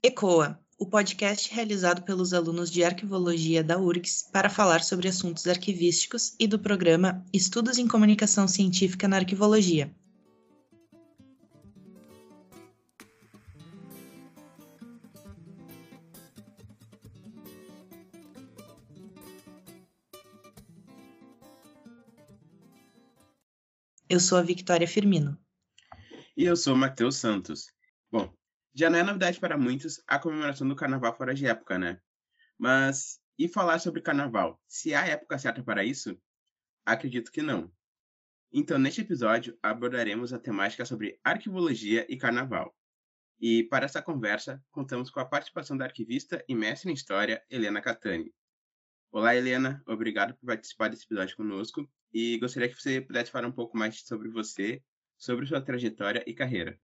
ECOA, o podcast realizado pelos alunos de Arquivologia da URGS para falar sobre assuntos arquivísticos e do programa Estudos em Comunicação Científica na Arquivologia. Eu sou a Victoria Firmino. E eu sou o Matheus Santos. Já não é novidade para muitos a comemoração do carnaval fora de época, né? Mas e falar sobre carnaval? Se há época certa para isso? Acredito que não. Então, neste episódio, abordaremos a temática sobre arquivologia e carnaval. E para essa conversa, contamos com a participação da arquivista e mestre em História, Helena Catani. Olá, Helena. Obrigado por participar desse episódio conosco. E gostaria que você pudesse falar um pouco mais sobre você, sobre sua trajetória e carreira.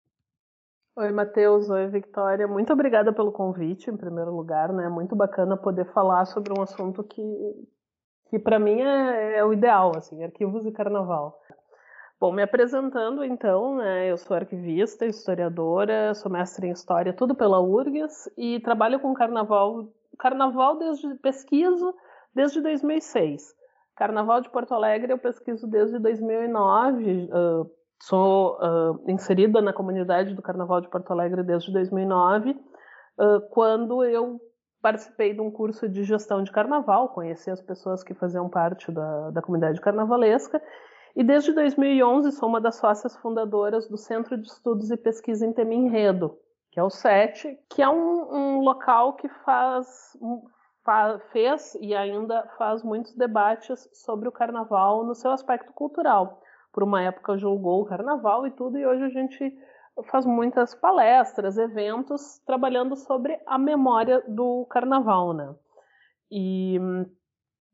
Oi, Matheus. Oi, Victoria. Muito obrigada pelo convite, em primeiro lugar. Né? Muito bacana poder falar sobre um assunto que, que para mim é, é, o ideal, assim, arquivos e carnaval. Bom, me apresentando então, né, eu sou arquivista, historiadora, sou mestre em História, tudo pela URGS, e trabalho com carnaval, carnaval desde pesquiso desde 2006. Carnaval de Porto Alegre eu pesquiso desde 2009, uh, Sou uh, inserida na comunidade do Carnaval de Porto Alegre desde 2009, uh, quando eu participei de um curso de gestão de carnaval, conheci as pessoas que faziam parte da, da comunidade carnavalesca, e desde 2011 sou uma das sócias fundadoras do Centro de Estudos e Pesquisa em Tema Enredo, que é o SET, que é um, um local que faz, fa, fez e ainda faz muitos debates sobre o carnaval no seu aspecto cultural por uma época julgou o carnaval e tudo, e hoje a gente faz muitas palestras, eventos trabalhando sobre a memória do carnaval, né? E,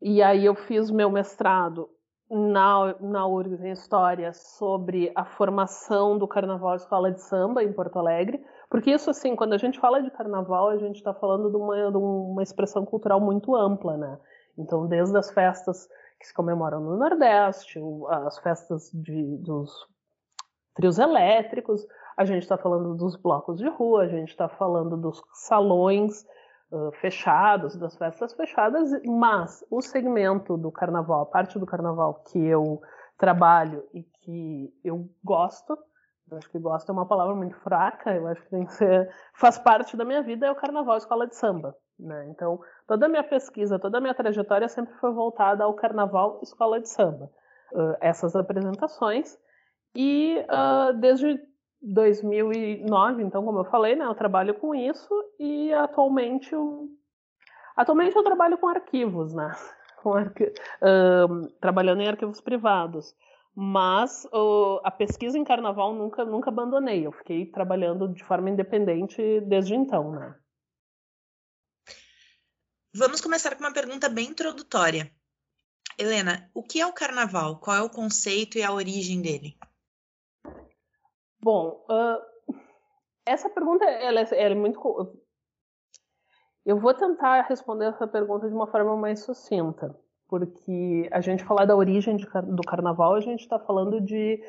e aí eu fiz meu mestrado na, na URGS em História sobre a formação do Carnaval Escola de Samba em Porto Alegre, porque isso, assim, quando a gente fala de carnaval, a gente está falando de uma, de uma expressão cultural muito ampla, né? Então, desde as festas que se comemoram no Nordeste, as festas de, dos trios elétricos, a gente está falando dos blocos de rua, a gente está falando dos salões uh, fechados, das festas fechadas, mas o segmento do carnaval, a parte do carnaval que eu trabalho e que eu gosto, eu acho que gosto é uma palavra muito fraca, eu acho que tem que ser, faz parte da minha vida, é o carnaval escola de samba. Né? Então, toda a minha pesquisa, toda a minha trajetória sempre foi voltada ao carnaval escola de samba. Uh, essas apresentações. E uh, desde 2009, então, como eu falei, né, eu trabalho com isso e atualmente eu, atualmente eu trabalho com arquivos, né? Com uh, trabalhando em arquivos privados. Mas a pesquisa em carnaval nunca, nunca abandonei. Eu fiquei trabalhando de forma independente desde então, né? Vamos começar com uma pergunta bem introdutória. Helena, o que é o carnaval? Qual é o conceito e a origem dele? Bom, uh, essa pergunta ela é, ela é, muito. Eu vou tentar responder essa pergunta de uma forma mais sucinta, porque a gente falar da origem de, do carnaval, a gente está falando de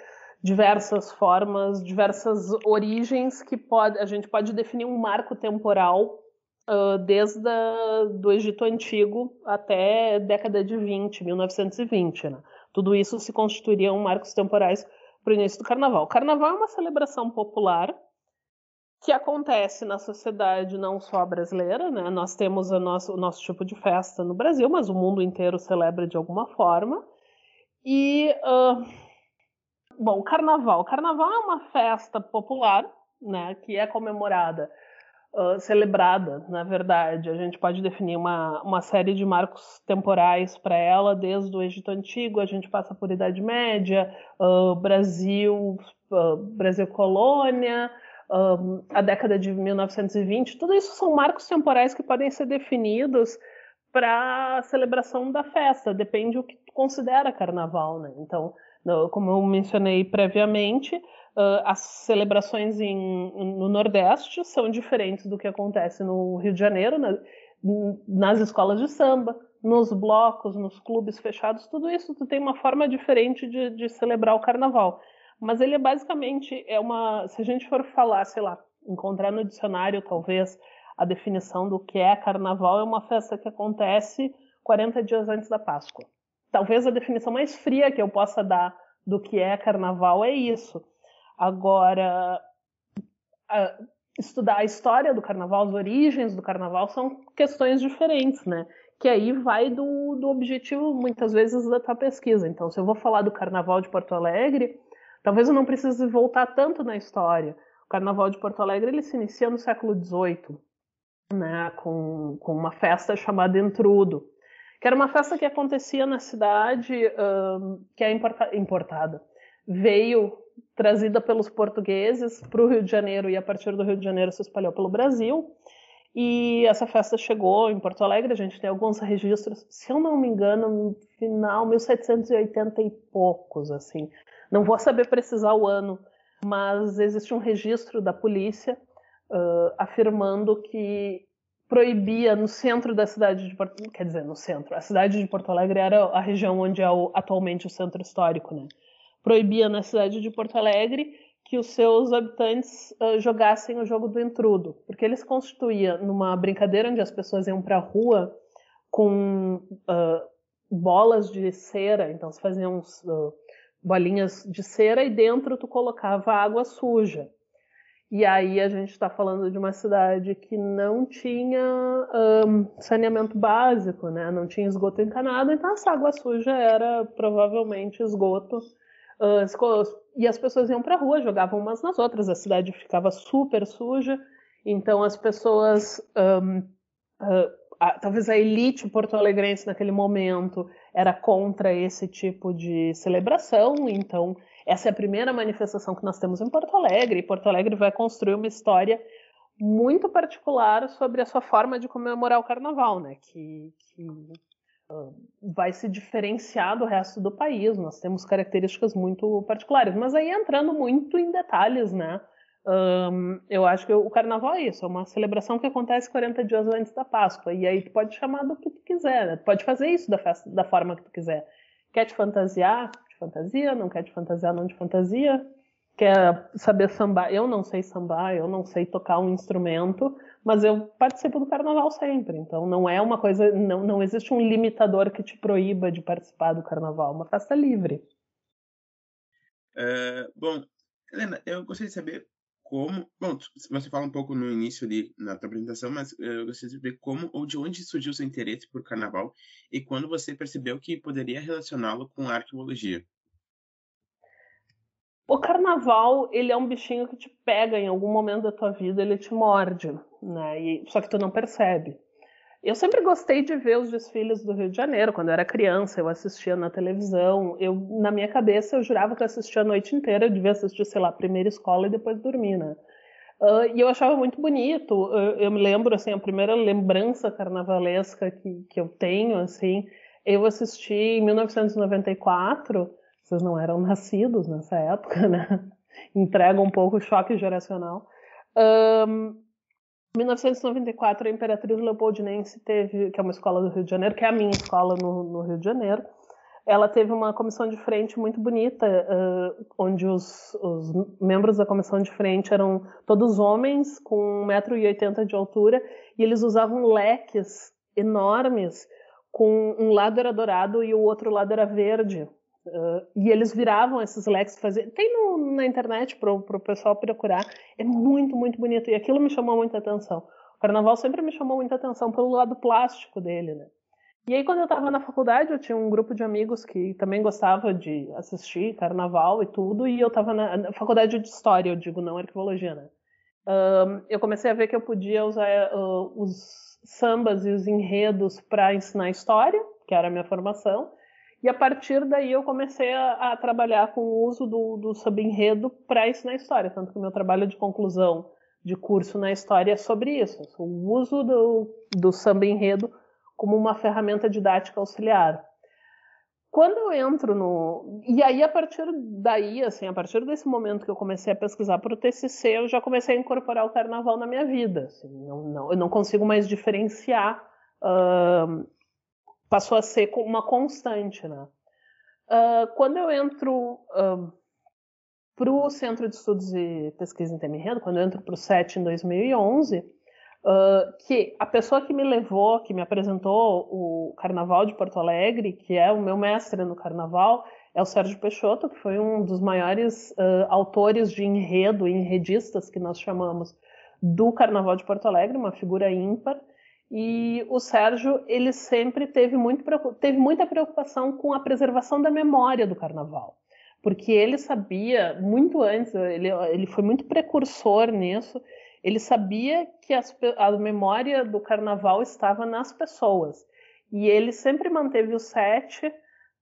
diversas formas, diversas origens que pode, a gente pode definir um marco temporal desde o Egito Antigo até década de 20, 1920. Né? Tudo isso se constituiriam marcos temporais para o início do Carnaval. O Carnaval é uma celebração popular que acontece na sociedade não só brasileira, né? Nós temos o nosso, o nosso tipo de festa no Brasil, mas o mundo inteiro celebra de alguma forma. E, uh, bom, Carnaval. Carnaval é uma festa popular, né? Que é comemorada celebrada, na verdade. A gente pode definir uma, uma série de marcos temporais para ela, desde o Egito Antigo, a gente passa por Idade Média, uh, Brasil, uh, Brasil Colônia, a década de 1920. Tudo isso são marcos temporais que podem ser definidos para a celebração da festa, depende do que tu considera carnaval, né? Então, como eu mencionei previamente, Uh, as celebrações em, no Nordeste são diferentes do que acontece no Rio de Janeiro, na, nas escolas de samba, nos blocos, nos clubes fechados, tudo isso tu tem uma forma diferente de, de celebrar o carnaval. Mas ele é basicamente é uma, se a gente for falar, sei lá, encontrar no dicionário, talvez, a definição do que é carnaval é uma festa que acontece 40 dias antes da Páscoa. Talvez a definição mais fria que eu possa dar do que é carnaval é isso. Agora, a, estudar a história do carnaval, as origens do carnaval são questões diferentes, né? Que aí vai do, do objetivo, muitas vezes, da tua pesquisa. Então, se eu vou falar do carnaval de Porto Alegre, talvez eu não precise voltar tanto na história. O carnaval de Porto Alegre ele se inicia no século XVIII, né? Com, com uma festa chamada Entrudo, que era uma festa que acontecia na cidade um, que é importa, importada. Veio trazida pelos portugueses para o Rio de Janeiro e a partir do Rio de Janeiro se espalhou pelo Brasil. E essa festa chegou em Porto Alegre, a gente tem alguns registros, se eu não me engano, no final 1780 e poucos, assim. Não vou saber precisar o ano, mas existe um registro da polícia uh, afirmando que proibia no centro da cidade de Porto, quer dizer, no centro. A cidade de Porto Alegre era a região onde é o, atualmente o centro histórico, né? Proibia na cidade de Porto Alegre que os seus habitantes uh, jogassem o jogo do entrudo, porque ele se constituía numa brincadeira onde as pessoas iam para a rua com uh, bolas de cera, então se faziam uh, bolinhas de cera e dentro tu colocava água suja. E aí a gente está falando de uma cidade que não tinha um, saneamento básico, né? não tinha esgoto encanado, então essa água suja era provavelmente esgoto E as pessoas iam para a rua, jogavam umas nas outras, a cidade ficava super suja, então as pessoas, um, uh, a, talvez a elite porto-alegrense naquele momento era contra esse tipo de celebração, então essa é a primeira manifestação que nós temos em Porto Alegre, e Porto Alegre vai construir uma história muito particular sobre a sua forma de comemorar o carnaval, né? Que, que vai se diferenciar do resto do país. Nós temos características muito particulares, mas aí entrando muito em detalhes, né? Um, eu acho que o carnaval é isso, é uma celebração que acontece 40 dias antes da Páscoa, e aí tu pode chamar do que tu quiser, né? Tu pode fazer isso da, festa, da forma que tu quiser. Quer te fantasiar? De fantasia, não quer te fantasiar, não de fantasia. Quer saber sambar? Eu não sei sambar, eu não sei tocar um instrumento, mas eu participo do carnaval sempre, então não é uma coisa, não, não existe um limitador que te proíba de participar do carnaval, é uma festa livre. Uh, bom, Helena, eu gostaria de saber como, bom, você fala um pouco no início de, na tua apresentação, mas eu gostaria de saber como ou de onde surgiu seu interesse por carnaval e quando você percebeu que poderia relacioná-lo com a arqueologia. O carnaval, ele é um bichinho que te pega em algum momento da tua vida, ele te morde, né? E, só que tu não percebe. Eu sempre gostei de ver os desfiles do Rio de Janeiro. Quando eu era criança, eu assistia na televisão. Eu, na minha cabeça, eu jurava que eu assistia a noite inteira. Eu devia assistir, sei lá, primeira escola e depois dormir, né? Uh, e eu achava muito bonito. Eu, eu, me lembro, assim, a primeira lembrança carnavalesca que, que eu tenho, assim, eu assisti em 1994 vocês não eram nascidos nessa época, né? Entrega um pouco o choque geracional. Um, 1994, a Imperatriz Leopoldinense teve, que é uma escola do Rio de Janeiro, que é a minha escola no, no Rio de Janeiro, ela teve uma comissão de frente muito bonita, uh, onde os, os, membros da comissão de frente eram todos homens com 1,80m de altura, e eles usavam leques enormes, com um lado era dourado e o outro lado era verde. Uh, e eles viravam esses leques fazer tem no, na internet para o pessoal procurar. É muito muito bonito. E aquilo me chamou muita atenção. O carnaval sempre me chamou muita atenção pelo lado plástico dele né? E aí quando eu estava na faculdade eu tinha um grupo de amigos que também gostava de assistir carnaval e tudo e eu estava na, na, faculdade de história eu digo não arqueologia né? Uh, eu comecei a ver que eu podia usar uh, os sambas e os enredos para ensinar história que era a minha formação e a partir daí eu comecei a, a trabalhar com o uso do, do subenredo para ensinar história. Tanto que o meu trabalho de conclusão de curso na história é sobre isso. O uso do, do samba enredo como uma ferramenta didática auxiliar. Quando eu entro no. E aí, a partir daí, assim, a partir desse momento que eu comecei a pesquisar para o TCC, eu já comecei a incorporar o carnaval na minha vida. Assim, não, não, eu não consigo mais diferenciar passou a ser uma constante, né? Uh, quando eu entro uh, para o Centro de Estudos e Pesquisa em Tema Enredo, quando eu entro para o SET em 2011, uh, que a pessoa que me levou, que me apresentou o Carnaval de Porto Alegre, que é o meu mestre no Carnaval, é o Sérgio Peixoto, que foi um dos maiores uh, autores de enredo, enredistas que nós chamamos, do Carnaval de Porto Alegre, uma figura ímpar. E o Sérgio, ele sempre teve, muito, teve muita preocupação com a preservação da memória do Carnaval porque ele sabia muito antes, ele, ele foi muito precursor nisso, ele sabia que as, a memória do carnaval estava nas pessoas. E ele sempre manteve o SET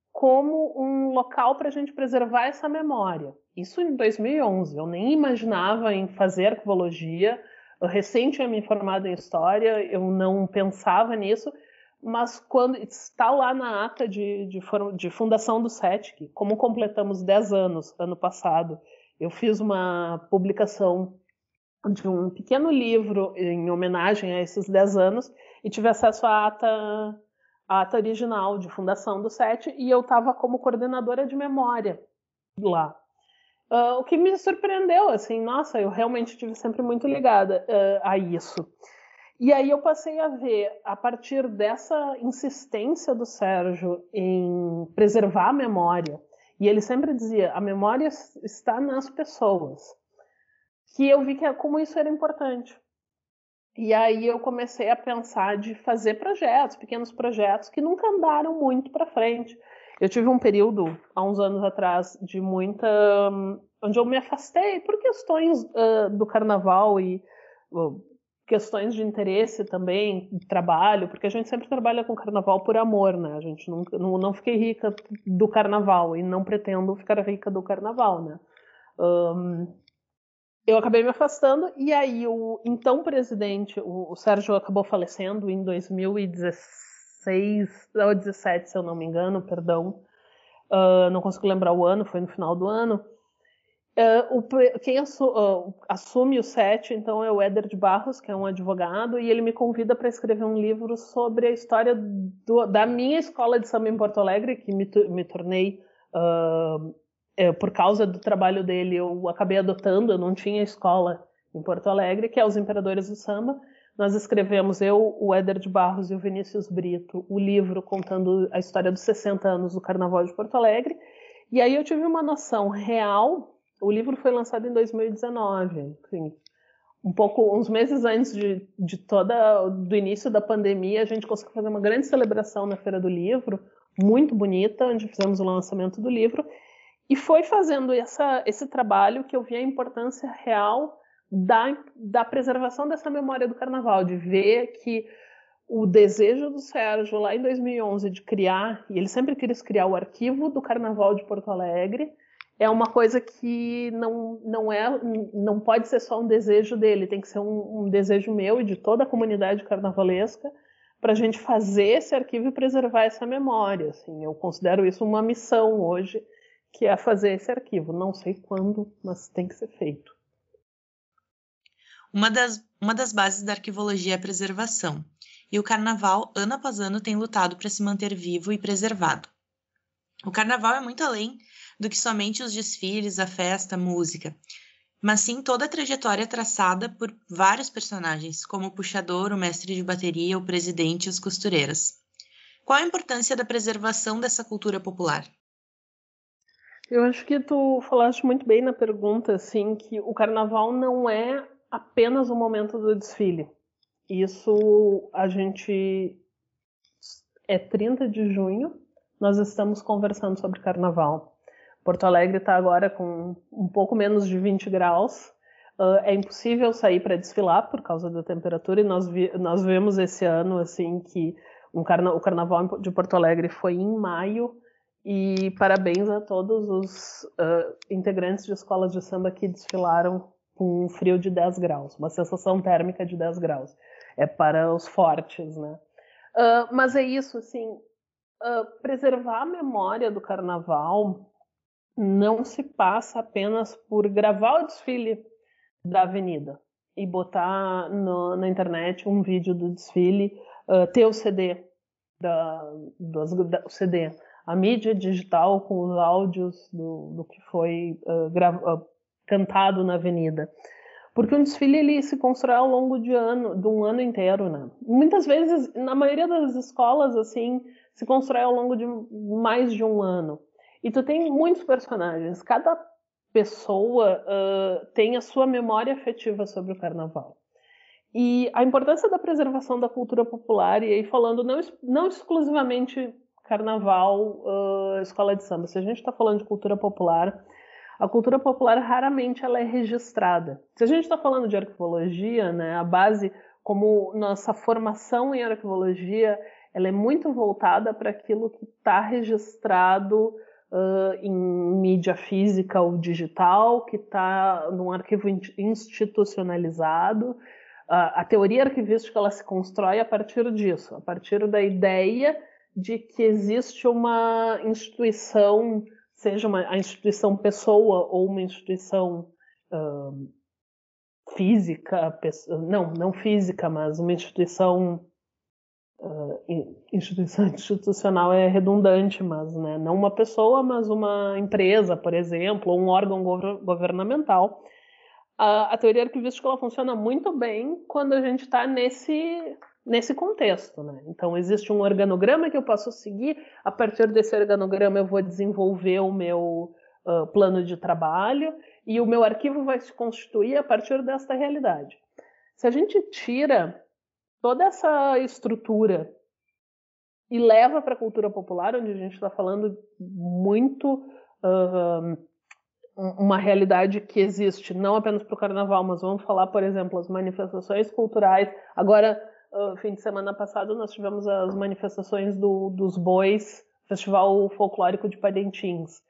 como um local para a gente preservar essa memória. Isso em 2011. Eu nem imaginava em fazer arquivologia. Eu recém tinha me formado em história, eu não pensava nisso mas quando está lá na ata de, de, de fundação do SETIC, como completamos 10 anos ano passado, eu fiz uma publicação de um pequeno livro em homenagem a esses 10 anos e tive acesso à ata, à ata original de fundação do SET e eu estava como coordenadora de memória lá. Uh, o que me surpreendeu, assim, nossa, eu realmente estive sempre muito ligada uh, a isso. E aí eu passei a ver, a partir dessa insistência do Sérgio em preservar a memória, e ele sempre dizia, a memória está nas pessoas, que eu vi que como isso era importante. E aí eu comecei a pensar de fazer projetos, pequenos projetos que nunca andaram muito para frente. Eu tive um período há uns anos atrás de muita onde eu me afastei por questões uh, do carnaval e uh, questões de interesse também, trabalho, porque a gente sempre trabalha com carnaval por amor, né? A gente nunca, não, não fiquei rica do carnaval e não pretendo ficar rica do carnaval, né? Um, eu acabei me afastando e aí o então presidente, o, o Sérgio acabou falecendo em 2016 ou 17, se eu não me engano, perdão. Uh, não consigo lembrar o ano, foi no final do ano. Uh, o, quem assu, uh, assume o set, então, é o Éder de Barros, que é um advogado, e ele me convida para escrever um livro sobre a história do, da minha escola de samba em Porto Alegre, que me, me tornei, é, por causa do trabalho dele, eu acabei adotando, eu não tinha escola em Porto Alegre, que é Os Imperadores do Samba. Nós escrevemos, eu, o Éder de Barros e o Vinícius Brito, o livro contando a história dos 60 anos do Carnaval de Porto Alegre, e aí eu tive uma noção real o livro foi lançado em 2019, assim, um pouco, uns meses antes de, de toda do início da pandemia, a gente conseguiu fazer uma grande celebração na Feira do Livro, muito bonita, onde fizemos o lançamento do livro, e foi fazendo essa, esse trabalho que eu vi a importância real da, da preservação dessa memória do Carnaval, de ver que o desejo do Sérgio lá em 2011 de criar, e ele sempre quis criar o arquivo do Carnaval de Porto Alegre, é uma coisa que não, não é não pode ser só um desejo dele, tem que ser um, um desejo meu e de toda a comunidade carnavalesca para a gente fazer esse arquivo e preservar essa memória. Assim, eu considero isso uma missão hoje, que é fazer esse arquivo. Não sei quando, mas tem que ser feito. Uma das, uma das bases da arquivologia é a preservação, e o carnaval, ano após ano, tem lutado para se manter vivo e preservado. O carnaval é muito além do que somente os desfiles, a festa, a música, mas sim toda a trajetória traçada por vários personagens, como o puxador, o mestre de bateria, o presidente e as costureiras. Qual a importância da preservação dessa cultura popular? Eu acho que tu falaste muito bem na pergunta, assim, que o carnaval não é apenas o momento do desfile. Isso a gente é 30 de junho, nós estamos conversando sobre carnaval. Porto Alegre está agora com um pouco menos de 20 graus. Uh, é impossível sair para desfilar por causa da temperatura e nós, vi, nós vemos esse ano assim que um carna, o Carnaval de Porto Alegre foi em maio e parabéns a todos os uh, integrantes de escolas de samba que desfilaram com um frio de 10 graus, uma sensação térmica de 10 graus. É para os fortes, né? Uh, mas é isso, assim, preservar a memória do Carnaval não se passa apenas por gravar o desfile da avenida e botar no, na internet um vídeo do desfile, uh, ter o CD, da, do, da, o CD, a mídia digital com os áudios do, do que foi uh, uh, cantado na avenida. Porque um desfile ele se constrói ao longo de, ano, de um ano inteiro, né? Muitas vezes, na maioria das escolas, assim, se constrói ao longo de mais de um ano. E tu tem muitos personagens. Cada pessoa uh, tem a sua memória afetiva sobre o carnaval. E a importância da preservação da cultura popular, e aí falando não, não exclusivamente carnaval, uh, escola de samba, se a gente está falando de cultura popular, a cultura popular raramente ela é registrada. Se a gente está falando de arquivologia, né, a base, como nossa formação em arquivologia, ela é muito voltada para aquilo que está registrado uh, em mídia física ou digital, que está num arquivo institucionalizado. Uh, a teoria arquivística ela se constrói a partir disso, a partir da ideia de que existe uma instituição seja uma, a instituição pessoa ou uma instituição uh, física, não, não física, mas uma instituição uh, instituição institucional é redundante, mas né, não uma pessoa, mas uma empresa, por exemplo, ou um órgão governamental. A, a teoria arquivística ela funciona muito bem quando a gente está nesse nesse contexto. Né? Então, existe um organograma que eu posso seguir, a partir desse organograma eu vou desenvolver o meu uh, plano de trabalho e o meu arquivo vai se constituir a partir desta realidade. Se a gente tira toda essa estrutura e leva para a cultura popular, onde a gente está falando muito uh, uma realidade que existe não apenas para o carnaval, mas vamos falar, por exemplo, as manifestações culturais. Agora, uh, fim de semana passado nós tivemos as manifestações do, dos bois, Festival Folclórico de Parintins,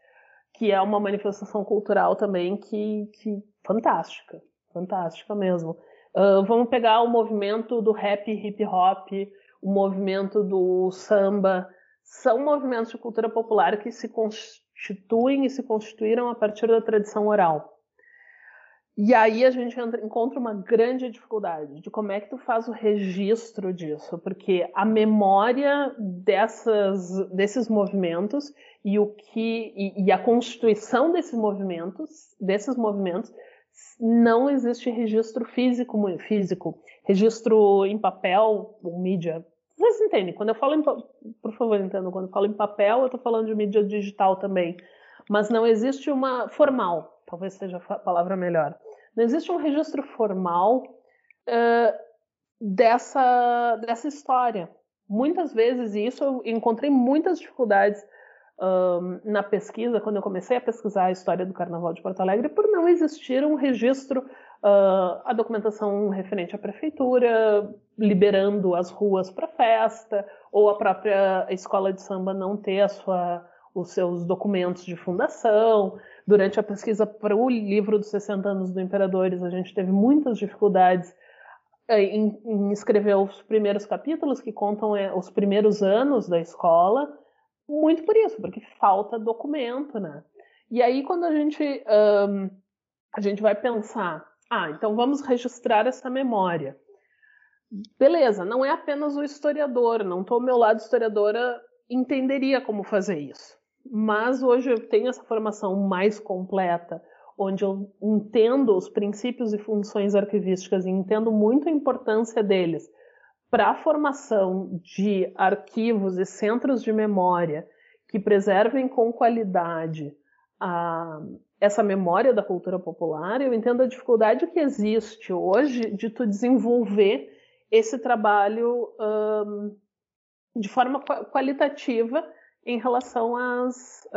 que é uma manifestação cultural também que, que fantástica, fantástica mesmo. Uh, vamos pegar o movimento do rap, hip hop, o movimento do samba, são movimentos de cultura popular que se constituem e se constituíram a partir da tradição oral. E aí a gente encontra uma grande dificuldade de como é que tu faz o registro disso, porque a memória dessas, desses movimentos e o que e, e a constituição desses movimentos, desses movimentos, não existe registro físico, físico, registro em papel ou mídia. Vocês entendem? Quando eu falo em, por favor, entendam, quando eu falo em papel, eu estou falando de mídia digital também, mas não existe uma formal talvez seja a palavra melhor. Não existe um registro formal uh, dessa, dessa história. Muitas vezes, e isso eu encontrei muitas dificuldades na pesquisa, quando eu comecei a pesquisar a história do Carnaval de Porto Alegre, por não existir um registro, uh, a documentação referente à prefeitura, liberando as ruas para festa, ou a própria escola de samba não ter a sua, os seus documentos de fundação. Durante a pesquisa para o livro dos 60 anos do Imperadores, a gente teve muitas dificuldades eh, em, em escrever os primeiros capítulos que contam é, os primeiros anos da escola, muito por isso, porque falta documento, né? E aí quando a gente um, a gente vai pensar, ah, então vamos registrar essa memória. Beleza, não é apenas o historiador, não estou ao meu lado historiadora entenderia como fazer isso. Mas hoje eu tenho essa formação mais completa, onde eu entendo os princípios e funções arquivísticas e entendo muito a importância deles para a formação de arquivos e centros de memória que preservem com qualidade a, essa memória da cultura popular, eu entendo a dificuldade que existe hoje de tu desenvolver esse trabalho um, de forma qualitativa em relação às,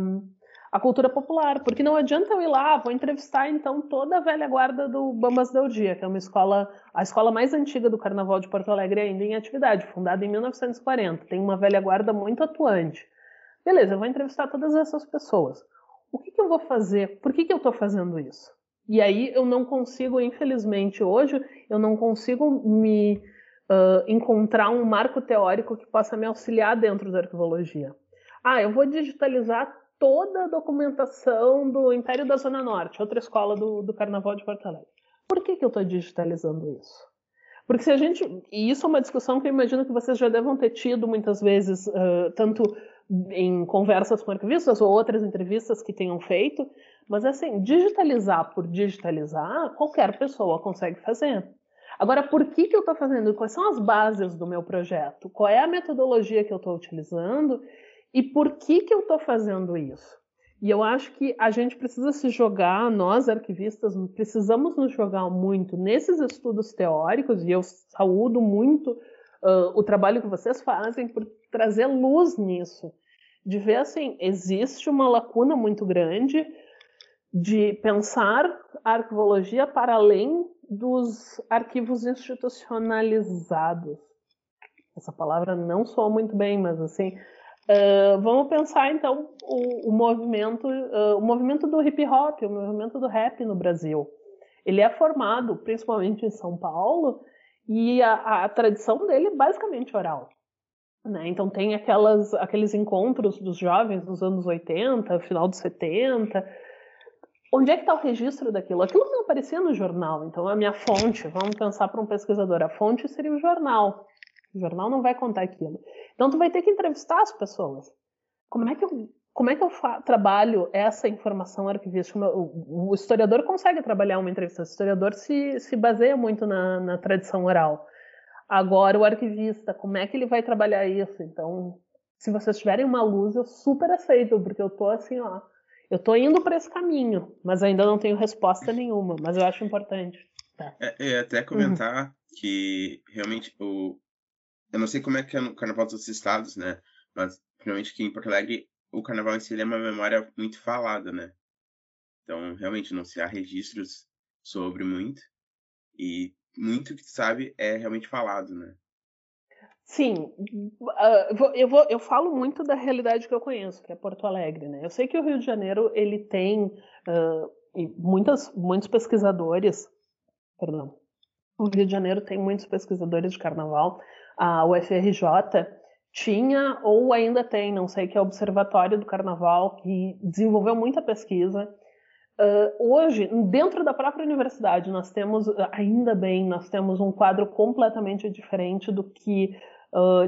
um, à cultura popular, porque não adianta eu ir lá, vou entrevistar então toda a velha guarda do Bambas Del Dia, que é uma escola, a escola mais antiga do Carnaval de Porto Alegre ainda em atividade, fundada em 1940, tem uma velha guarda muito atuante. Beleza, eu vou entrevistar todas essas pessoas. O que, que eu vou fazer? Por que, que eu estou fazendo isso? E aí eu não consigo, infelizmente, hoje, eu não consigo me uh, encontrar um marco teórico que possa me auxiliar dentro da arquivologia. Ah, eu vou digitalizar toda a documentação do Império da Zona Norte, outra escola do, do Carnaval de Porto Alegre. Por que, que eu estou digitalizando isso? Porque se a gente. E isso é uma discussão que eu imagino que vocês já devam ter tido muitas vezes, uh, tanto em conversas com arquivistas ou outras entrevistas que tenham feito, mas assim, digitalizar por digitalizar, qualquer pessoa consegue fazer. Agora, por que, que eu estou fazendo? Quais são as bases do meu projeto? Qual é a metodologia que eu estou utilizando? E por que, que eu estou fazendo isso? E eu acho que a gente precisa se jogar, nós arquivistas, precisamos nos jogar muito nesses estudos teóricos, e eu saúdo muito uh, o trabalho que vocês fazem por trazer luz nisso. De ver assim, existe uma lacuna muito grande de pensar a arquivologia para além dos arquivos institucionalizados. Essa palavra não soa muito bem, mas assim, uh, vamos pensar então o, o movimento, uh, o movimento do hip hop, o movimento do rap no Brasil. Ele é formado principalmente em São Paulo e a, a tradição dele é basicamente oral. Né? Então tem aquelas, aqueles encontros dos jovens dos anos 80, final dos 70, onde é que está o registro daquilo? Aquilo não aparecia no jornal, então a minha fonte, vamos pensar para um pesquisador, a fonte seria o jornal. O jornal não vai contar aquilo. Então tu vai ter que entrevistar as pessoas. Como é que eu, como é que eu trabalho essa informação arquivística? O, o, historiador consegue trabalhar uma entrevista, o historiador se, se baseia muito na, na tradição oral. Agora, o arquivista, como é que ele vai trabalhar isso? Então, se vocês tiverem uma luz, eu super aceito, porque eu tô assim, ó, eu estou indo para esse caminho, mas ainda não tenho resposta nenhuma, mas eu acho importante. Tá. É, é até comentar uhum. que realmente o eu não sei como é que é no Carnaval dos estados, né? Mas realmente aqui em Porto Alegre o Carnaval em si é uma memória muito falada, né? Então realmente não se há registros sobre muito e muito que sabe é realmente falado, né? Sim, uh, eu, vou, eu falo muito da realidade que eu conheço, que é Porto Alegre. Né? Eu sei que o Rio de Janeiro ele tem uh, muitas, muitos pesquisadores, perdão, o Rio de Janeiro tem muitos pesquisadores de carnaval. A UFRJ tinha ou ainda tem, não sei, que é o Observatório do Carnaval, que desenvolveu muita pesquisa. Uh, hoje, dentro da própria universidade, nós temos, ainda bem, nós temos um quadro completamente diferente do que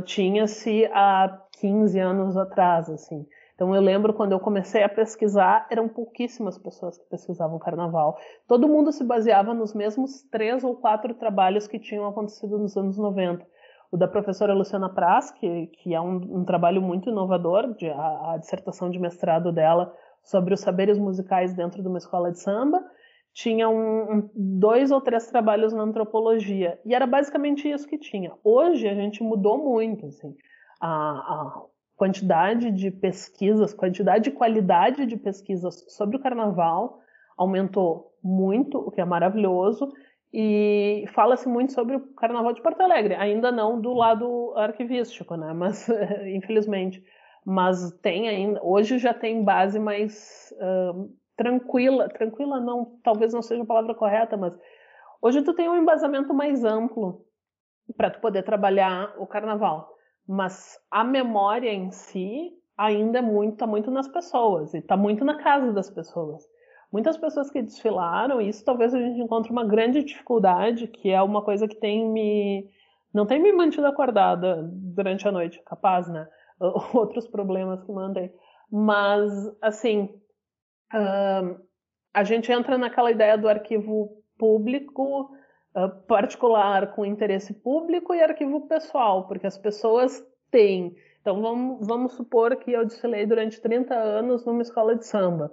tinha-se há 15 anos atrás, assim. Então eu lembro quando eu comecei a pesquisar, eram pouquíssimas pessoas que pesquisavam carnaval. Todo mundo se baseava nos mesmos três ou quatro trabalhos que tinham acontecido nos anos 90. O da professora Luciana Pras, que, que é um, um trabalho muito inovador, de, a, a dissertação de mestrado dela sobre os saberes musicais dentro de uma escola de samba, tinha um, dois ou três trabalhos na antropologia. E era basicamente isso que tinha. Hoje a gente mudou muito. Assim. A, a quantidade de pesquisas, quantidade e qualidade de pesquisas sobre o carnaval aumentou muito, o que é maravilhoso. E fala-se muito sobre o Carnaval de Porto Alegre, ainda não do lado arquivístico, né? Mas infelizmente, mas tem ainda. Hoje já tem base mais uh, tranquila, tranquila não, talvez não seja a palavra correta, mas hoje tu tem um embasamento mais amplo para tu poder trabalhar o carnaval, mas a memória em si ainda é muito, tá muito nas pessoas e tá muito na casa das pessoas. Muitas pessoas que desfilaram, e isso talvez a gente encontre uma grande dificuldade, que é uma coisa que tem me não tem me mantido acordada durante a noite, capaz, né? Outros problemas que mandei. Mas, assim, Uh, a gente entra naquela ideia do arquivo público uh, particular com interesse público e arquivo pessoal, porque as pessoas têm. Então vamos, vamos supor que eu desfilei durante 30 anos numa escola de samba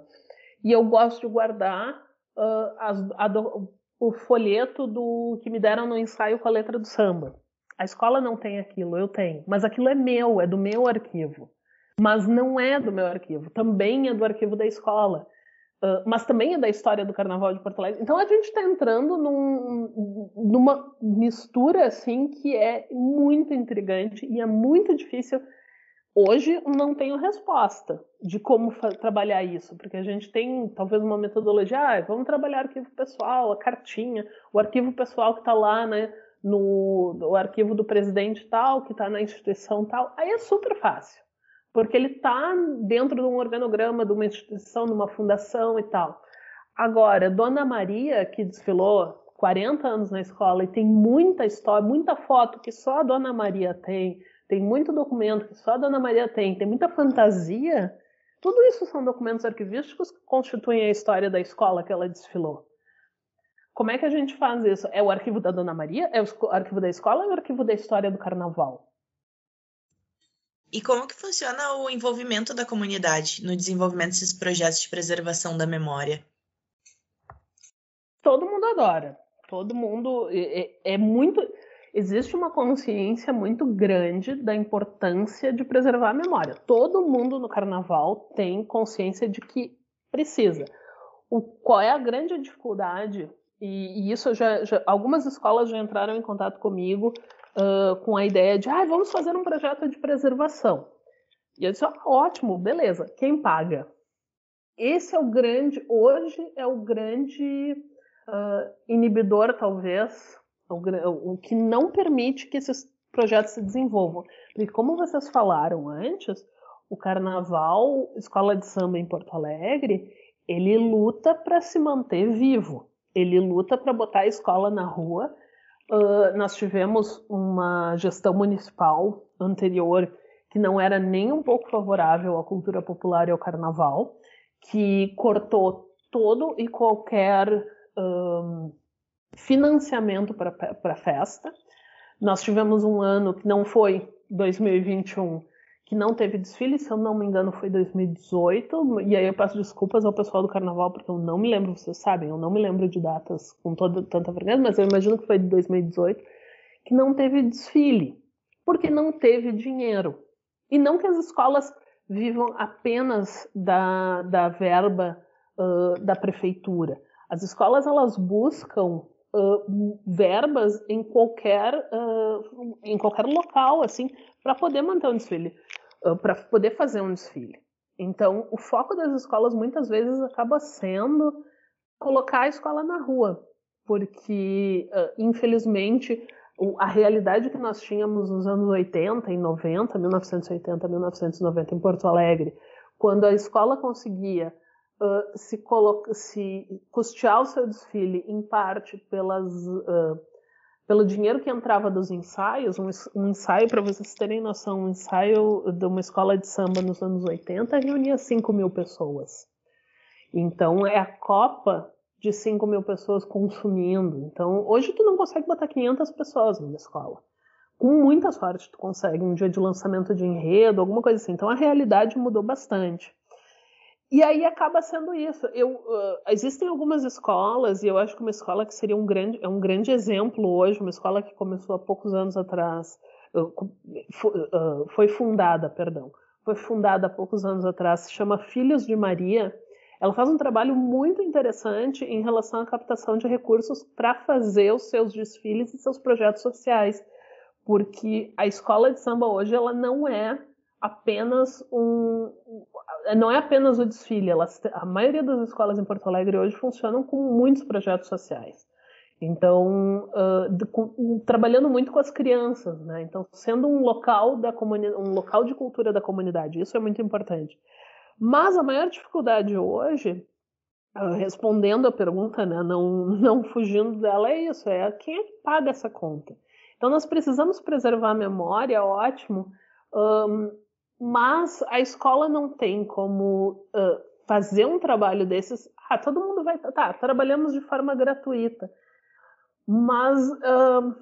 e eu gosto de guardar uh, as, do, o folheto do que me deram no ensaio com a letra do samba. A escola não tem aquilo, eu tenho, mas aquilo é meu, é do meu arquivo mas não é do meu arquivo, também é do arquivo da escola. Uh, mas também é da história do Carnaval de Porto Alegre. Então a gente está entrando num, numa mistura assim que é muito intrigante e é muito difícil. Hoje não tenho resposta de como trabalhar isso, porque a gente tem talvez uma metodologia, ah, vamos trabalhar arquivo pessoal, a cartinha, o arquivo pessoal que está lá, né, no, no arquivo do presidente tal, que está na instituição tal, aí é super fácil porque ele está dentro de um organograma de uma instituição, de uma fundação e tal. Agora, Dona Maria, que desfilou 40 anos na escola e tem muita história, muita foto que só a Dona Maria tem tem muito documento que só a Dona Maria tem, tem muita fantasia, tudo isso são documentos arquivísticos que constituem a história da escola que ela desfilou. Como é que a gente faz isso? É o arquivo da Dona Maria? É o arquivo da escola é o arquivo da história do carnaval? E como que funciona o envolvimento da comunidade no desenvolvimento desses projetos de preservação da memória? Todo mundo adora. Todo mundo é, é muito existe uma consciência muito grande da importância de preservar a memória. Todo mundo no carnaval tem consciência de que precisa. O, qual é a grande dificuldade? E, e isso já, já, algumas escolas já entraram em contato comigo uh, com a ideia de, ah, vamos fazer um projeto de preservação. E eu disse, ah, ótimo, beleza. Quem paga? Esse é o grande, hoje é o grande uh, inibidor, talvez, o, o que não permite que esses projetos se desenvolvam. Porque, como vocês falaram antes, o Carnaval, Escola de Samba em Porto Alegre, ele luta para se manter vivo. Ele luta para botar a escola na rua. Uh, nós tivemos uma gestão municipal anterior que não era nem um pouco favorável à cultura popular e ao carnaval, que cortou todo e qualquer um, financiamento para a festa. Nós tivemos um ano que não foi 2021, que não teve desfile, se eu não me engano foi 2018, e aí eu peço desculpas ao pessoal do carnaval, porque eu não me lembro, vocês sabem, eu não me lembro de datas com toda, tanta frequência, mas eu imagino que foi de 2018, que não teve desfile, porque não teve dinheiro. E não que as escolas vivam apenas da, da verba uh, da prefeitura. As escolas elas buscam uh, verbas em qualquer, uh, em qualquer local, assim, para poder manter um desfile, para poder fazer um desfile. Então, o foco das escolas muitas vezes acaba sendo colocar a escola na rua, porque, infelizmente, a realidade que nós tínhamos nos anos 80 e 90, 1980, 1990 em Porto Alegre, quando a escola conseguia uh, se, se custear o seu desfile em parte pelas, pelo dinheiro que entrava dos ensaios, um, um ensaio, para vocês terem noção, um ensaio de uma escola de samba nos anos 80 reunia 5 mil pessoas. Então é a Copa de 5 mil pessoas consumindo. Então hoje tu não consegue botar 500 pessoas numa escola. Com muita sorte tu consegue um dia de lançamento de enredo, alguma coisa assim. Então a realidade mudou bastante. E aí acaba sendo isso. Eu, uh, existem algumas escolas, e eu acho que uma escola que seria um grande, é um grande exemplo hoje, uma escola que começou há poucos anos atrás, uh, foi fundada, perdão, foi fundada há poucos anos atrás, se chama Filhos de Maria. Ela faz um trabalho muito interessante em relação à captação de recursos para fazer os seus desfiles e seus projetos sociais, porque a escola de samba hoje ela não é apenas um não é apenas o desfile, elas, a maioria das escolas em Porto Alegre hoje funcionam com muitos projetos sociais. Então, uh, de, com, trabalhando muito com as crianças, né? Então, sendo um local da um local de cultura da comunidade, isso é muito importante. Mas a maior dificuldade hoje, uh, respondendo a pergunta, né, não, não fugindo dela, é isso: é quem é paga essa conta? Então, nós precisamos preservar a memória, ótimo. Um, mas a escola não tem como uh, fazer um trabalho desses. Ah, todo mundo vai. Tá, trabalhamos de forma gratuita. Mas, uh,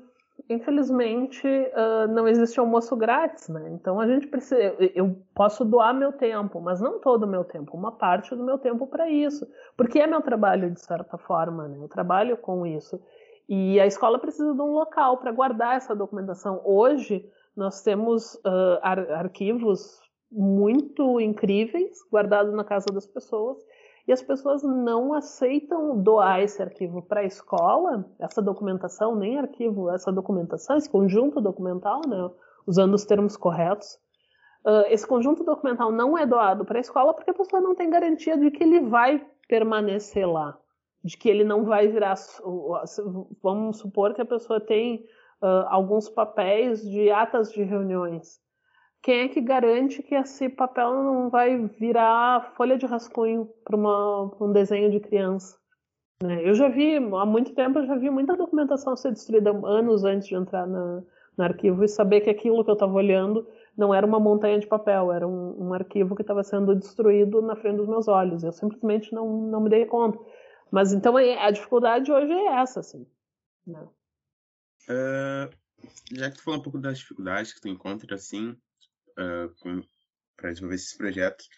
infelizmente, uh, não existe almoço grátis, né? Então a gente precisa. Eu posso doar meu tempo, mas não todo o meu tempo, uma parte do meu tempo para isso. Porque é meu trabalho, de certa forma, né? Eu trabalho com isso. E a escola precisa de um local para guardar essa documentação. Hoje, nós temos uh, ar arquivos muito incríveis guardados na casa das pessoas e as pessoas não aceitam doar esse arquivo para a escola, essa documentação, nem arquivo, essa documentação, esse conjunto documental, né, usando os termos corretos. Uh, esse conjunto documental não é doado para a escola porque a pessoa não tem garantia de que ele vai permanecer lá, de que ele não vai virar. Vamos supor que a pessoa tem uh, alguns papéis de atas de reuniões. Quem é que garante que esse papel não vai virar folha de rascunho para um desenho de criança? Né? Eu já vi, há muito tempo, eu já vi muita documentação ser destruída anos antes de entrar na, no arquivo e saber que aquilo que eu estava olhando não era uma montanha de papel, era um, um arquivo que estava sendo destruído na frente dos meus olhos. Eu simplesmente não, não me dei conta. Mas então a dificuldade hoje é essa, assim. Né? Uh, já que tu falou um pouco das dificuldades que tu encontra, assim, uh, para desenvolver esses projetos,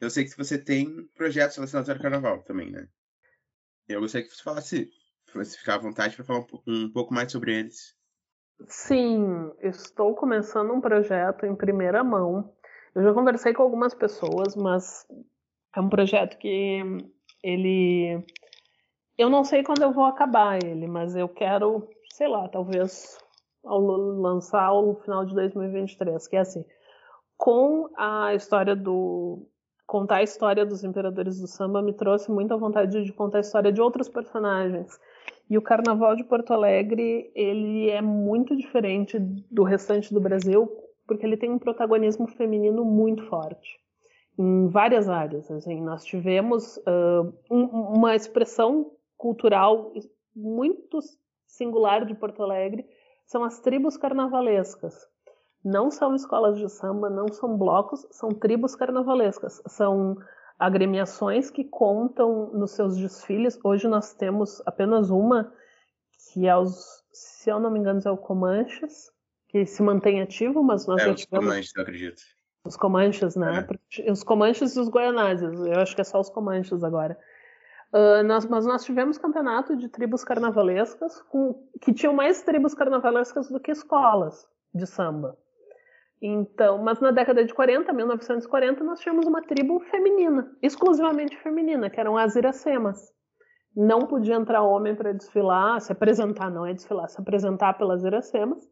eu sei que você tem projetos relacionados ao carnaval também, né? Eu gostaria que você falasse, você ficar à vontade para falar um, um pouco mais sobre eles. Sim, estou começando um projeto em primeira mão. Eu já conversei com algumas pessoas, mas é um projeto que ele. Eu não sei quando eu vou acabar ele, mas eu quero, sei lá, talvez ao lançar no final de 2023, que é assim, com a história do contar a história dos imperadores do samba me trouxe muita vontade de contar a história de outros personagens. E o Carnaval de Porto Alegre, ele é muito diferente do restante do Brasil, porque ele tem um protagonismo feminino muito forte em várias áreas. Assim, nós tivemos uh, um, uma expressão cultural muito singular de Porto Alegre, são as tribos carnavalescas. Não são escolas de samba, não são blocos, são tribos carnavalescas. São agremiações que contam nos seus desfiles. Hoje nós temos apenas uma, que é os, se eu não me engano, é o Comanches, que se mantém ativo, mas nós é, já os tivemos... Comanches, eu acredito. Os Comanches, né? É. Os Comanches e os Goianazes. Eu acho que é só os Comanches agora. Uh, nós, mas nós tivemos campeonato de tribos carnavalescas com, que tinham mais tribos carnavalescas do que escolas de samba. Então, mas na década de 40, 1940, nós tínhamos uma tribo feminina, exclusivamente feminina, que eram as iracemas. Não podia entrar homem para desfilar, se apresentar, não é desfilar, se apresentar pelas iracemas.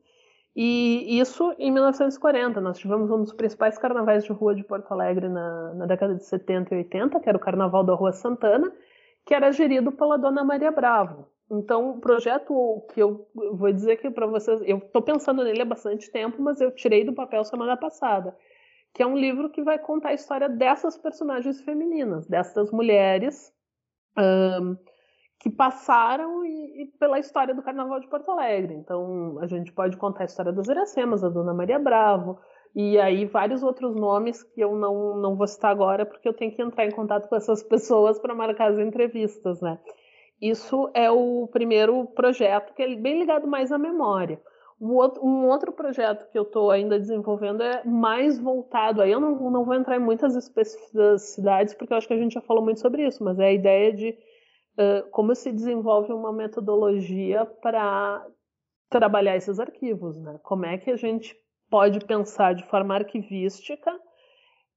E isso em 1940. Nós tivemos um dos principais carnavais de rua de Porto Alegre na, na década de 70 e 80, que era o Carnaval da Rua Santana, que era gerido pela Dona Maria Bravo. Então, o projeto que eu vou dizer aqui para vocês, eu estou pensando nele há bastante tempo, mas eu tirei do papel semana passada, que é um livro que vai contar a história dessas personagens femininas, dessas mulheres um, que passaram e, e, pela história do Carnaval de Porto Alegre. Então, a gente pode contar a história das Iracemas, a Dona Maria Bravo, e aí vários outros nomes que eu não, não vou citar agora, porque eu tenho que entrar em contato com essas pessoas para marcar as entrevistas, né? Isso é o primeiro projeto, que é bem ligado mais à memória. Um outro projeto que eu estou ainda desenvolvendo é mais voltado, aí eu não, não vou entrar em muitas especificidades, porque eu acho que a gente já falou muito sobre isso, mas é a ideia de uh, como se desenvolve uma metodologia para trabalhar esses arquivos, né? Como é que a gente pode pensar de forma arquivística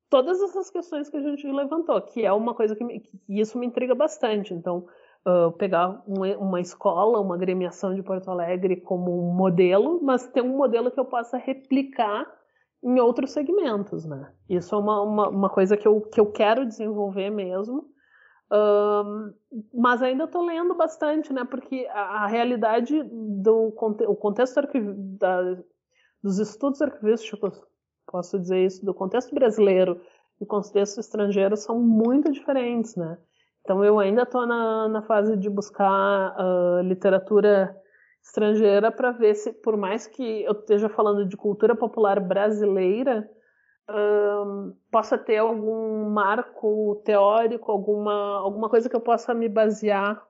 todas essas questões que a gente levantou, que é uma coisa que, me, que isso me intriga bastante. Então, uh, pegar um, uma escola, uma agremiação de Porto Alegre como um modelo, mas ter um modelo que eu possa replicar em outros segmentos, né? Isso é uma, uma, uma coisa que eu, que eu quero desenvolver mesmo, um, mas ainda estou lendo bastante, né? Porque a, a realidade do o contexto da, dos estudos arquivísticos, posso dizer isso, do contexto brasileiro e contexto estrangeiro são muito diferentes, né? Então eu ainda estou na, na fase de buscar uh, literatura estrangeira para ver se, por mais que eu esteja falando de cultura popular brasileira, possa ter algum marco teórico, alguma, alguma coisa que eu possa me basear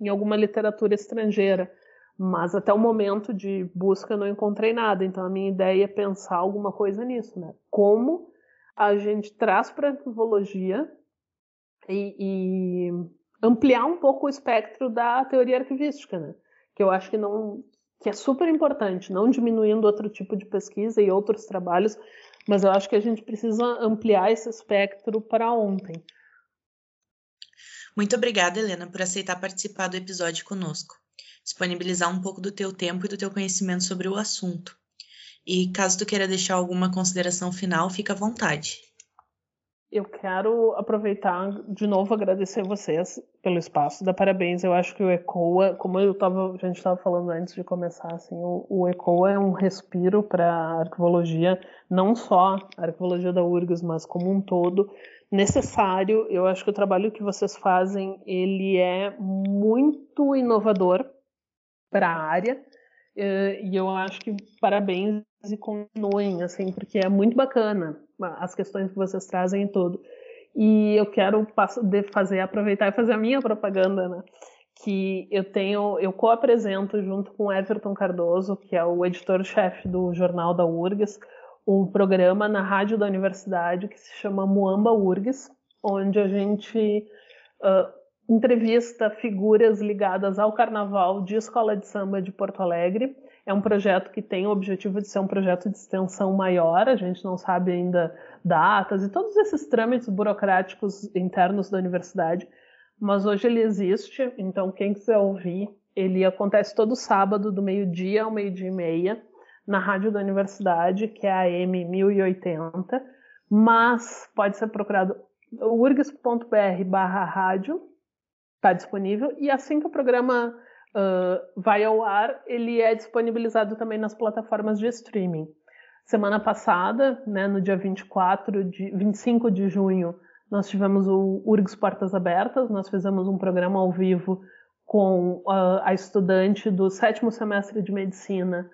em alguma literatura estrangeira. Mas até o momento de busca eu não encontrei nada. Então a minha ideia é pensar alguma coisa nisso, né? Como a gente traz para a antropologia e, e, ampliar um pouco o espectro da teoria arquivística, né? Que eu acho que não que é super importante, não diminuindo outro tipo de pesquisa e outros trabalhos, mas eu acho que a gente precisa ampliar esse espectro para ontem. Muito obrigada, Helena, por aceitar participar do episódio conosco, disponibilizar um pouco do teu tempo e do teu conhecimento sobre o assunto. E caso tu queira deixar alguma consideração final, fica à vontade eu quero aproveitar de novo agradecer vocês pelo espaço, dar parabéns. Eu acho que o ECOA, como eu tava, a gente estava falando antes de começar, assim, o, o ECOA é um respiro para a arqueologia, não só a arqueologia da URGS, mas como um todo necessário. Eu acho que o trabalho que vocês fazem ele é muito inovador para a área e eu acho que parabéns e continuem, assim, porque é muito bacana as questões que vocês trazem e tudo. E eu quero fazer, aproveitar e fazer a minha propaganda, né? Que eu tenho, eu co-apresento junto com Everton Cardoso, que é o editor-chefe do jornal da URGS, um programa na rádio da universidade que se chama Muamba URGS, onde a gente uh, entrevista figuras ligadas ao carnaval de escola de samba de Porto Alegre. É um projeto que tem o objetivo de ser um projeto de extensão maior, a gente não sabe ainda datas e todos esses trâmites burocráticos internos da universidade, mas hoje ele existe, então quem quiser ouvir, ele acontece todo sábado, do meio-dia ao meio-dia e meia, na rádio da universidade, que é a AM 1080, mas pode ser procurado urgs.br barra rádio está disponível. E assim que o programa uh, vai ao ar, ele é disponibilizado também nas plataformas de streaming. Semana passada, né, no dia 24 de, 25 de junho, nós tivemos o URGS Portas Abertas, nós fizemos um programa ao vivo com uh, a estudante do sétimo semestre de medicina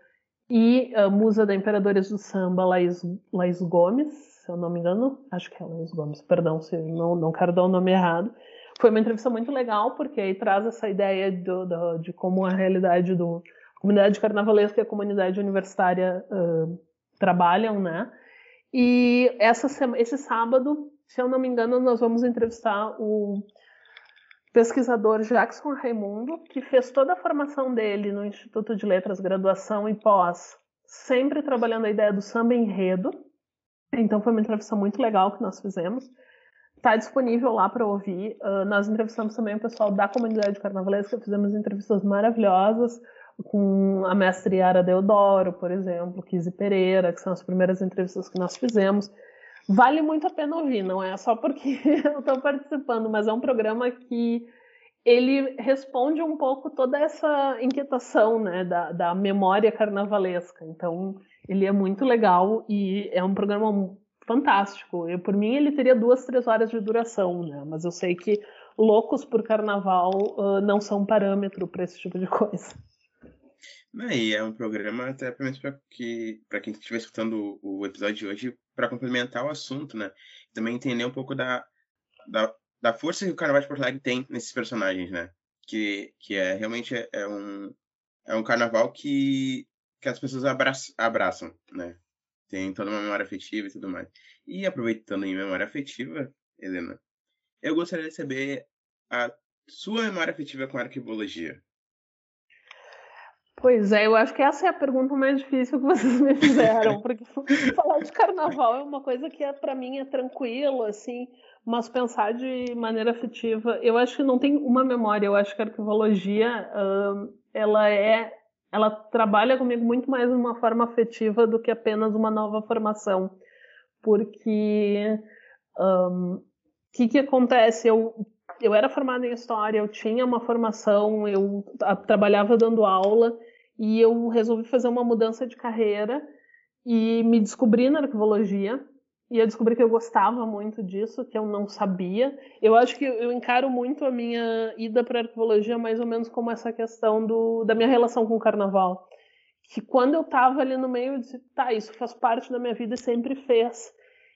e a musa da Imperadores do Samba, Laís, Laís Gomes, se eu não me engano, acho que é Laís Gomes, perdão se não, não quero dar o nome errado, foi uma entrevista muito legal, porque aí traz essa ideia do, do, de como a realidade do a comunidade carnavalesca e a comunidade universitária uh, trabalham, né? E essa, esse sábado, se eu não me engano, nós vamos entrevistar o pesquisador Jackson Raimundo, que fez toda a formação dele no Instituto de Letras, graduação e pós, sempre trabalhando a ideia do samba enredo. Então foi uma entrevista muito legal que nós fizemos está disponível lá para ouvir. Uh, nós entrevistamos também o pessoal da comunidade carnavalesca, fizemos entrevistas maravilhosas com a mestre Yara Deodoro, por exemplo, Kizzy Pereira, que são as primeiras entrevistas que nós fizemos. Vale muito a pena ouvir, não é só porque eu estou participando, mas é um programa que ele responde um pouco toda essa inquietação né, da, da memória carnavalesca. Então, ele é muito legal e é um programa fantástico. Eu, por mim, ele teria duas, três horas de duração, né? Mas eu sei que loucos por carnaval uh, não são parâmetro para esse tipo de coisa. E é um programa até para que para quem estiver escutando o, episódio de hoje para complementar o assunto, né? Também entender um pouco da, da, da força que o Carnaval de Porto Alegre tem nesses personagens, né? Que, que é realmente é, é um é um carnaval que que as pessoas abraçam, abraçam né? Tem toda uma memória afetiva e tudo mais. E aproveitando em memória afetiva, Helena, eu gostaria de saber a sua memória afetiva com arquivologia. Pois é, eu acho que essa é a pergunta mais difícil que vocês me fizeram, porque falar de carnaval é uma coisa que é para mim é tranquilo, assim, mas pensar de maneira afetiva, eu acho que não tem uma memória, eu acho que a arquivologia, ela é ela trabalha comigo muito mais de uma forma afetiva do que apenas uma nova formação. Porque o um, que, que acontece? Eu, eu era formada em História, eu tinha uma formação, eu trabalhava dando aula e eu resolvi fazer uma mudança de carreira e me descobri na arquivologia e eu descobri que eu gostava muito disso, que eu não sabia. Eu acho que eu encaro muito a minha ida para arqueologia mais ou menos como essa questão do, da minha relação com o carnaval. Que quando eu estava ali no meio, eu disse, tá, isso faz parte da minha vida e sempre fez.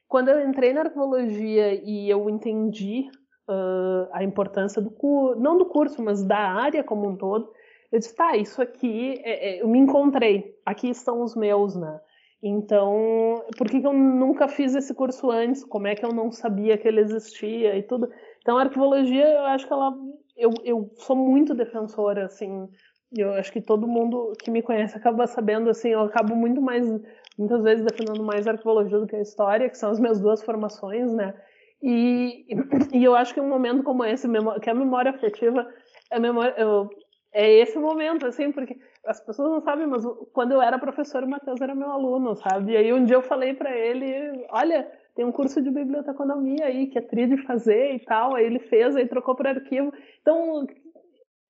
Quando eu entrei na arqueologia e eu entendi uh, a importância do curso, não do curso, mas da área como um todo, eu disse, tá, isso aqui, é, é, eu me encontrei, aqui estão os meus, né? Então, por que, que eu nunca fiz esse curso antes? Como é que eu não sabia que ele existia e tudo? Então, a arquivologia, eu acho que ela. Eu, eu sou muito defensora, assim. Eu acho que todo mundo que me conhece acaba sabendo, assim. Eu acabo muito mais. Muitas vezes defendendo mais a arquivologia do que a história, que são as minhas duas formações, né? E, e eu acho que um momento como esse, que é a memória afetiva, é, memória, eu, é esse momento, assim, porque as pessoas não sabem, mas quando eu era professor, o Matheus era meu aluno, sabe? E aí um dia eu falei para ele, olha, tem um curso de biblioteconomia aí que é tri de fazer e tal. Aí ele fez, aí trocou para arquivo. Então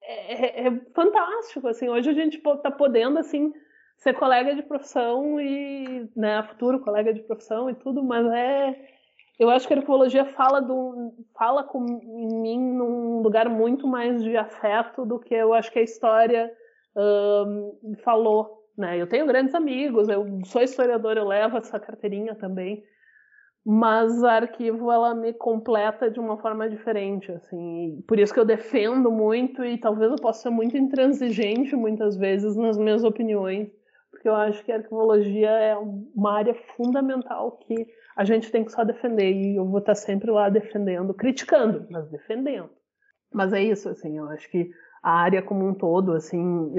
é, é, é, fantástico, assim. Hoje a gente tá podendo assim ser colega de profissão e, né, futuro colega de profissão e tudo, mas é eu acho que a arqueologia fala, do, fala com, em mim num lugar muito mais de afeto do que eu acho que a história um, falou. Né? Eu tenho grandes amigos, eu sou historiadora, eu levo essa carteirinha também, mas a arquivo ela me completa de uma forma diferente, assim. Por isso que eu defendo muito e talvez eu possa ser muito intransigente muitas vezes nas minhas opiniões, porque eu acho que a arquivologia é uma área fundamental que a gente tem que só defender e eu vou estar sempre lá defendendo, criticando, mas defendendo. Mas é isso, assim, eu acho que a área como um todo, assim,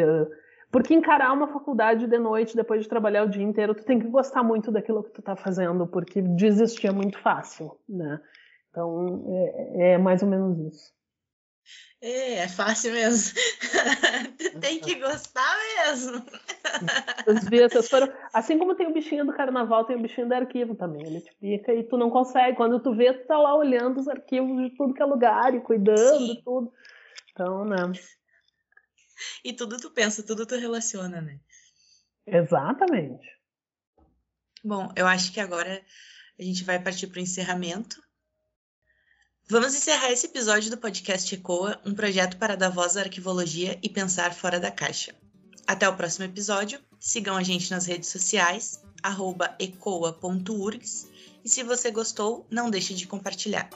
porque encarar uma faculdade de noite depois de trabalhar o dia inteiro, tu tem que gostar muito daquilo que tu tá fazendo, porque desistir é muito fácil, né? Então, é, é mais ou menos isso. É, é fácil mesmo. tem que gostar mesmo. As vistas foram. Assim como tem o bichinho do carnaval, tem o bichinho do arquivo também. Ele te pica e tu não consegue. Quando tu vê, tu tá lá olhando os arquivos de tudo que é lugar e cuidando Sim. tudo. Então, né? E tudo tu pensa, tudo tu relaciona, né? Exatamente. Bom, eu acho que agora a gente vai partir para o encerramento. Vamos encerrar esse episódio do podcast ECOA, um projeto para dar voz à arquivologia e pensar fora da caixa. Até o próximo episódio. Sigam a gente nas redes sociais, ecoa.urgs. E se você gostou, não deixe de compartilhar.